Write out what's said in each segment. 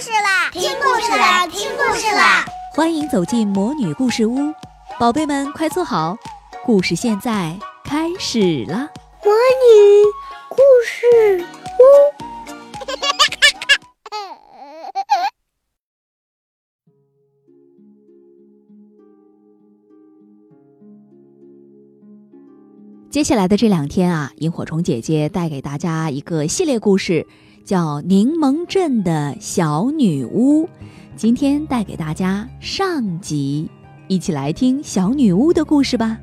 事啦！听故事啦！听故事啦！欢迎走进魔女故事屋，宝贝们快坐好，故事现在开始了。魔女故事屋。接下来的这两天啊，萤火虫姐姐带给大家一个系列故事，叫《柠檬镇的小女巫》。今天带给大家上集，一起来听小女巫的故事吧。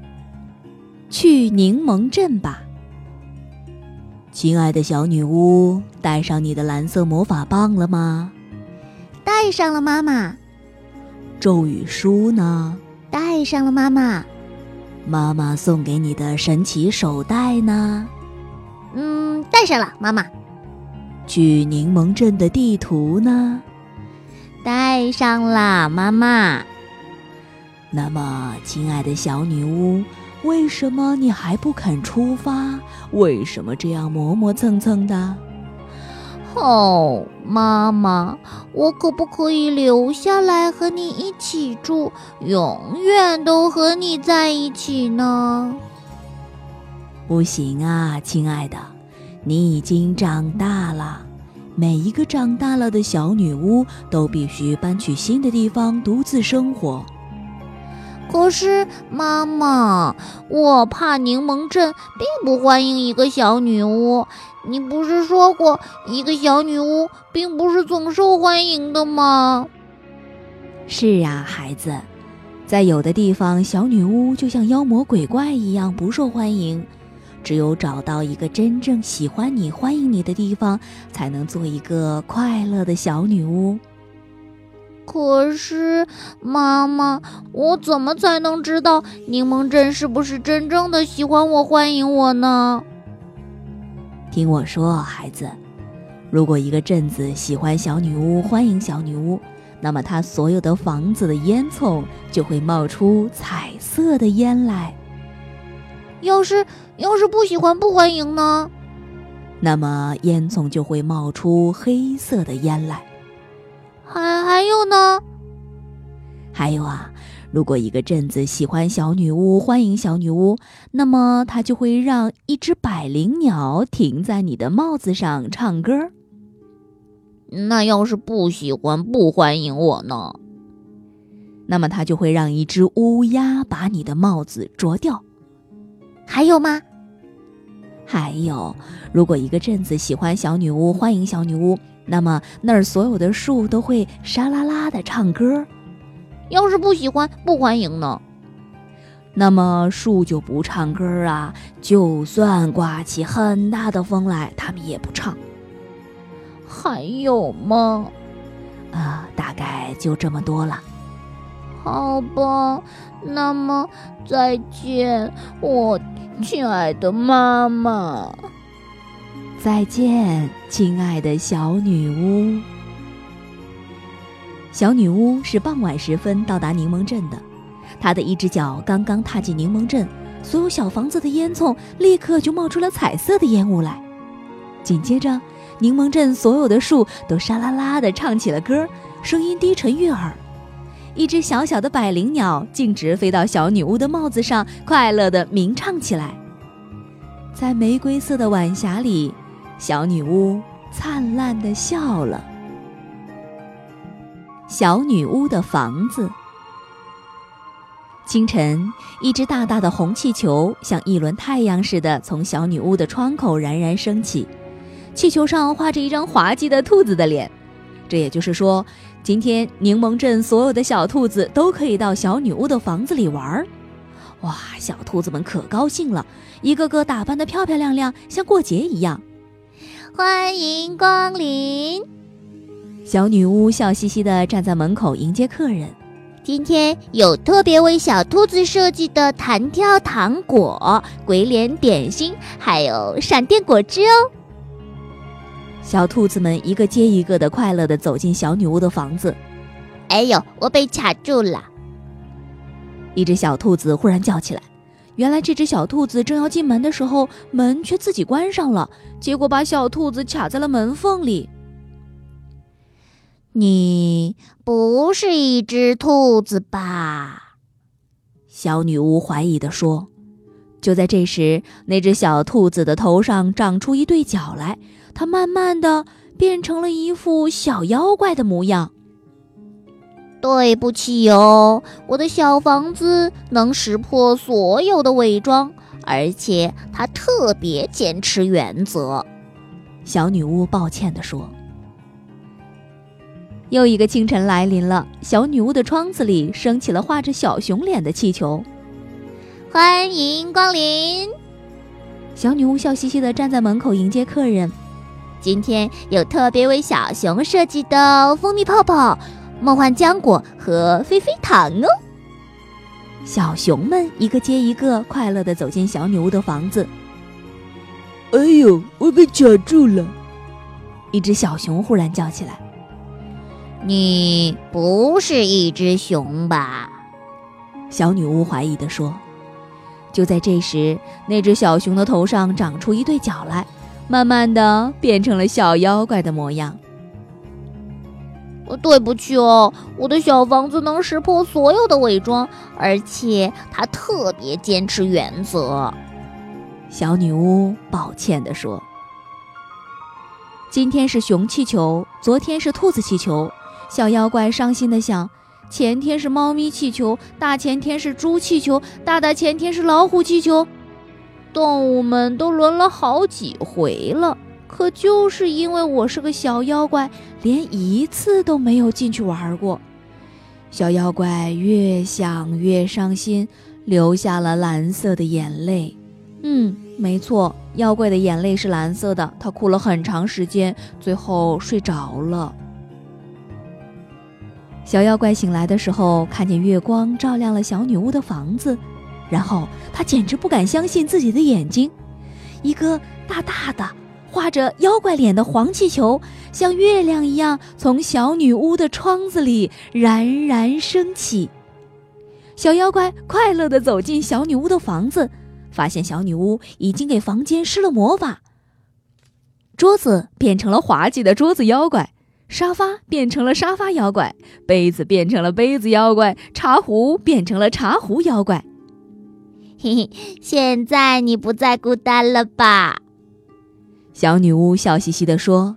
去柠檬镇吧，亲爱的小女巫，带上你的蓝色魔法棒了吗？带上了，妈妈。咒语书呢？带上了，妈妈。妈妈送给你的神奇手袋呢？嗯，带上了，妈妈。去柠檬镇的地图呢？带上啦，妈妈。那么，亲爱的小女巫，为什么你还不肯出发？为什么这样磨磨蹭蹭的？哦，妈妈，我可不可以留下来和你一起住，永远都和你在一起呢？不行啊，亲爱的，你已经长大了。每一个长大了的小女巫都必须搬去新的地方独自生活。可是，妈妈，我怕柠檬镇并不欢迎一个小女巫。你不是说过，一个小女巫并不是总受欢迎的吗？是啊，孩子，在有的地方，小女巫就像妖魔鬼怪一样不受欢迎。只有找到一个真正喜欢你、欢迎你的地方，才能做一个快乐的小女巫。可是，妈妈，我怎么才能知道柠檬镇是不是真正的喜欢我、欢迎我呢？听我说，孩子，如果一个镇子喜欢小女巫、欢迎小女巫，那么它所有的房子的烟囱就会冒出彩色的烟来。要是要是不喜欢、不欢迎呢？那么烟囱就会冒出黑色的烟来。还还有呢？还有啊。如果一个镇子喜欢小女巫，欢迎小女巫，那么它就会让一只百灵鸟停在你的帽子上唱歌。那要是不喜欢、不欢迎我呢？那么它就会让一只乌鸦把你的帽子啄掉。还有吗？还有，如果一个镇子喜欢小女巫，欢迎小女巫，那么那儿所有的树都会沙啦啦的唱歌。要是不喜欢、不欢迎呢？那么树就不唱歌啊！就算刮起很大的风来，它们也不唱。还有吗？啊，大概就这么多了。好吧，那么再见，我亲爱的妈妈。再见，亲爱的小女巫。小女巫是傍晚时分到达柠檬镇的，她的一只脚刚刚踏进柠檬镇，所有小房子的烟囱立刻就冒出了彩色的烟雾来。紧接着，柠檬镇所有的树都沙啦啦地唱起了歌，声音低沉悦耳。一只小小的百灵鸟径直飞到小女巫的帽子上，快乐地鸣唱起来。在玫瑰色的晚霞里，小女巫灿烂地笑了。小女巫的房子。清晨，一只大大的红气球像一轮太阳似的从小女巫的窗口冉冉升起，气球上画着一张滑稽的兔子的脸。这也就是说，今天柠檬镇所有的小兔子都可以到小女巫的房子里玩儿。哇，小兔子们可高兴了，一个个打扮得漂漂亮亮，像过节一样。欢迎光临。小女巫笑嘻嘻地站在门口迎接客人。今天有特别为小兔子设计的弹跳糖果、鬼脸点心，还有闪电果汁哦。小兔子们一个接一个的快乐地走进小女巫的房子。哎呦，我被卡住了！一只小兔子忽然叫起来。原来这只小兔子正要进门的时候，门却自己关上了，结果把小兔子卡在了门缝里。你不是一只兔子吧？小女巫怀疑地说。就在这时，那只小兔子的头上长出一对角来，它慢慢的变成了一副小妖怪的模样。对不起哦，我的小房子能识破所有的伪装，而且它特别坚持原则。小女巫抱歉地说。又一个清晨来临了，小女巫的窗子里升起了画着小熊脸的气球。欢迎光临！小女巫笑嘻嘻地站在门口迎接客人。今天有特别为小熊设计的蜂蜜泡泡、梦幻浆果和飞飞糖哦。小熊们一个接一个快乐地走进小女巫的房子。哎呦，我被卡住了！一只小熊忽然叫起来：“你不是一只熊吧？”小女巫怀疑地说。就在这时，那只小熊的头上长出一对角来，慢慢的变成了小妖怪的模样。对不起哦，我的小房子能识破所有的伪装，而且它特别坚持原则。小女巫抱歉地说：“今天是熊气球，昨天是兔子气球。”小妖怪伤心的想。前天是猫咪气球，大前天是猪气球，大大前天是老虎气球，动物们都轮了好几回了。可就是因为我是个小妖怪，连一次都没有进去玩过。小妖怪越想越伤心，流下了蓝色的眼泪。嗯，没错，妖怪的眼泪是蓝色的。他哭了很长时间，最后睡着了。小妖怪醒来的时候，看见月光照亮了小女巫的房子，然后他简直不敢相信自己的眼睛，一个大大的、画着妖怪脸的黄气球，像月亮一样从小女巫的窗子里冉冉升起。小妖怪快乐地走进小女巫的房子，发现小女巫已经给房间施了魔法，桌子变成了滑稽的桌子妖怪。沙发变成了沙发妖怪，杯子变成了杯子妖怪，茶壶变成了茶壶妖怪。嘿嘿，现在你不再孤单了吧？小女巫笑嘻嘻地说：“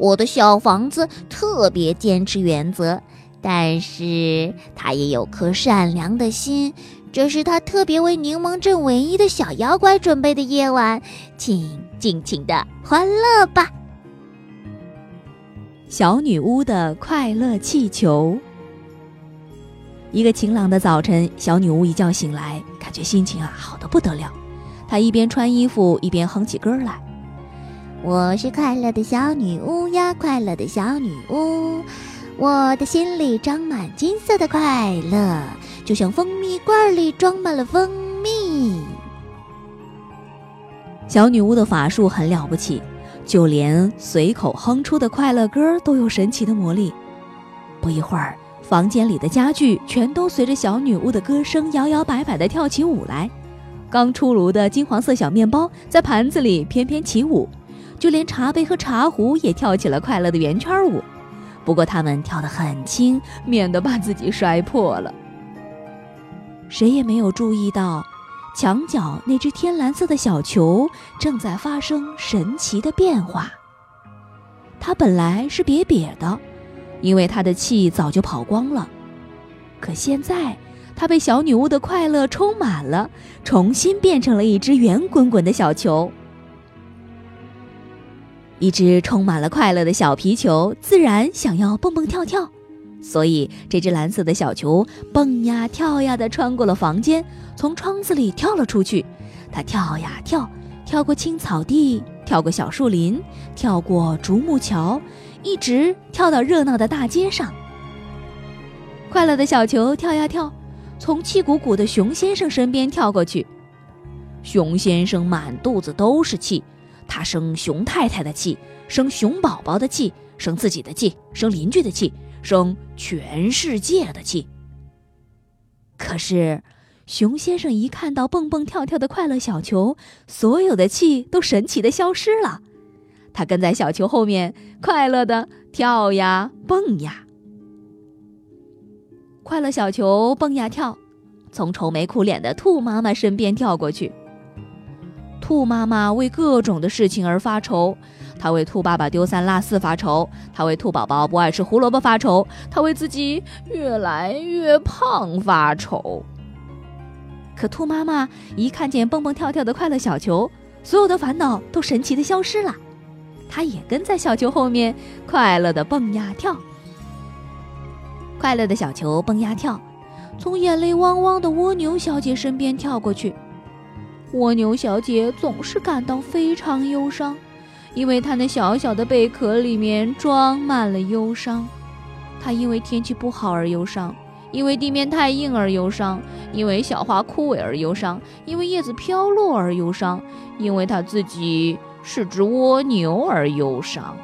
我的小房子特别坚持原则，但是它也有颗善良的心。这是它特别为柠檬镇唯一的小妖怪准备的夜晚，请尽情的欢乐吧。”小女巫的快乐气球。一个晴朗的早晨，小女巫一觉醒来，感觉心情啊好的不得了。她一边穿衣服，一边哼起歌来：“我是快乐的小女巫呀，快乐的小女巫，我的心里装满金色的快乐，就像蜂蜜罐里装满了蜂蜜。”小女巫的法术很了不起。就连随口哼出的快乐歌都有神奇的魔力。不一会儿，房间里的家具全都随着小女巫的歌声摇摇摆摆地跳起舞来。刚出炉的金黄色小面包在盘子里翩翩起舞，就连茶杯和茶壶也跳起了快乐的圆圈舞。不过，他们跳得很轻，免得把自己摔破了。谁也没有注意到。墙角那只天蓝色的小球正在发生神奇的变化。它本来是瘪瘪的，因为他的气早就跑光了。可现在，他被小女巫的快乐充满了，重新变成了一只圆滚滚的小球。一只充满了快乐的小皮球，自然想要蹦蹦跳跳。所以，这只蓝色的小球蹦呀跳呀地穿过了房间，从窗子里跳了出去。它跳呀跳，跳过青草地，跳过小树林，跳过竹木桥，一直跳到热闹的大街上。快乐的小球跳呀跳，从气鼓鼓的熊先生身边跳过去。熊先生满肚子都是气，他生熊太太的气，生熊宝宝的气，生自己的气，生邻居的气。生全世界的气。可是，熊先生一看到蹦蹦跳跳的快乐小球，所有的气都神奇的消失了。他跟在小球后面，快乐的跳呀蹦呀。快乐小球蹦呀跳，从愁眉苦脸的兔妈妈身边跳过去。兔妈妈为各种的事情而发愁，她为兔爸爸丢三落四发愁，她为兔宝宝不爱吃胡萝卜发愁，她为自己越来越胖发愁。可兔妈妈一看见蹦蹦跳跳的快乐小球，所有的烦恼都神奇的消失了，他也跟在小球后面快乐的蹦呀跳。快乐的小球蹦呀跳，从眼泪汪汪的蜗牛小姐身边跳过去。蜗牛小姐总是感到非常忧伤，因为她那小小的贝壳里面装满了忧伤。她因为天气不好而忧伤，因为地面太硬而忧伤，因为小花枯萎而忧伤，因为叶子飘落而忧伤，因为她自己是只蜗牛而忧伤。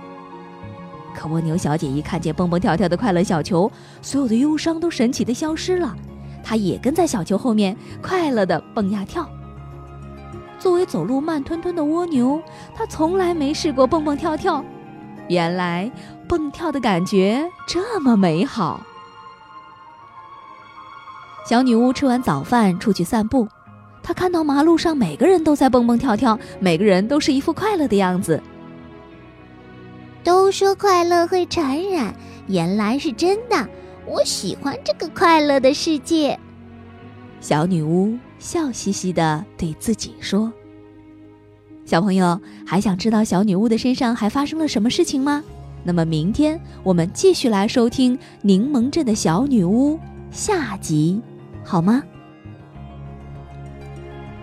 可蜗牛小姐一看见蹦蹦跳跳的快乐小球，所有的忧伤都神奇的消失了，她也跟在小球后面快乐的蹦呀跳。作为走路慢吞吞的蜗牛，它从来没试过蹦蹦跳跳。原来蹦跳的感觉这么美好。小女巫吃完早饭出去散步，她看到马路上每个人都在蹦蹦跳跳，每个人都是一副快乐的样子。都说快乐会传染，原来是真的。我喜欢这个快乐的世界。小女巫笑嘻嘻地对自己说：“小朋友，还想知道小女巫的身上还发生了什么事情吗？那么明天我们继续来收听《柠檬镇的小女巫》下集，好吗？”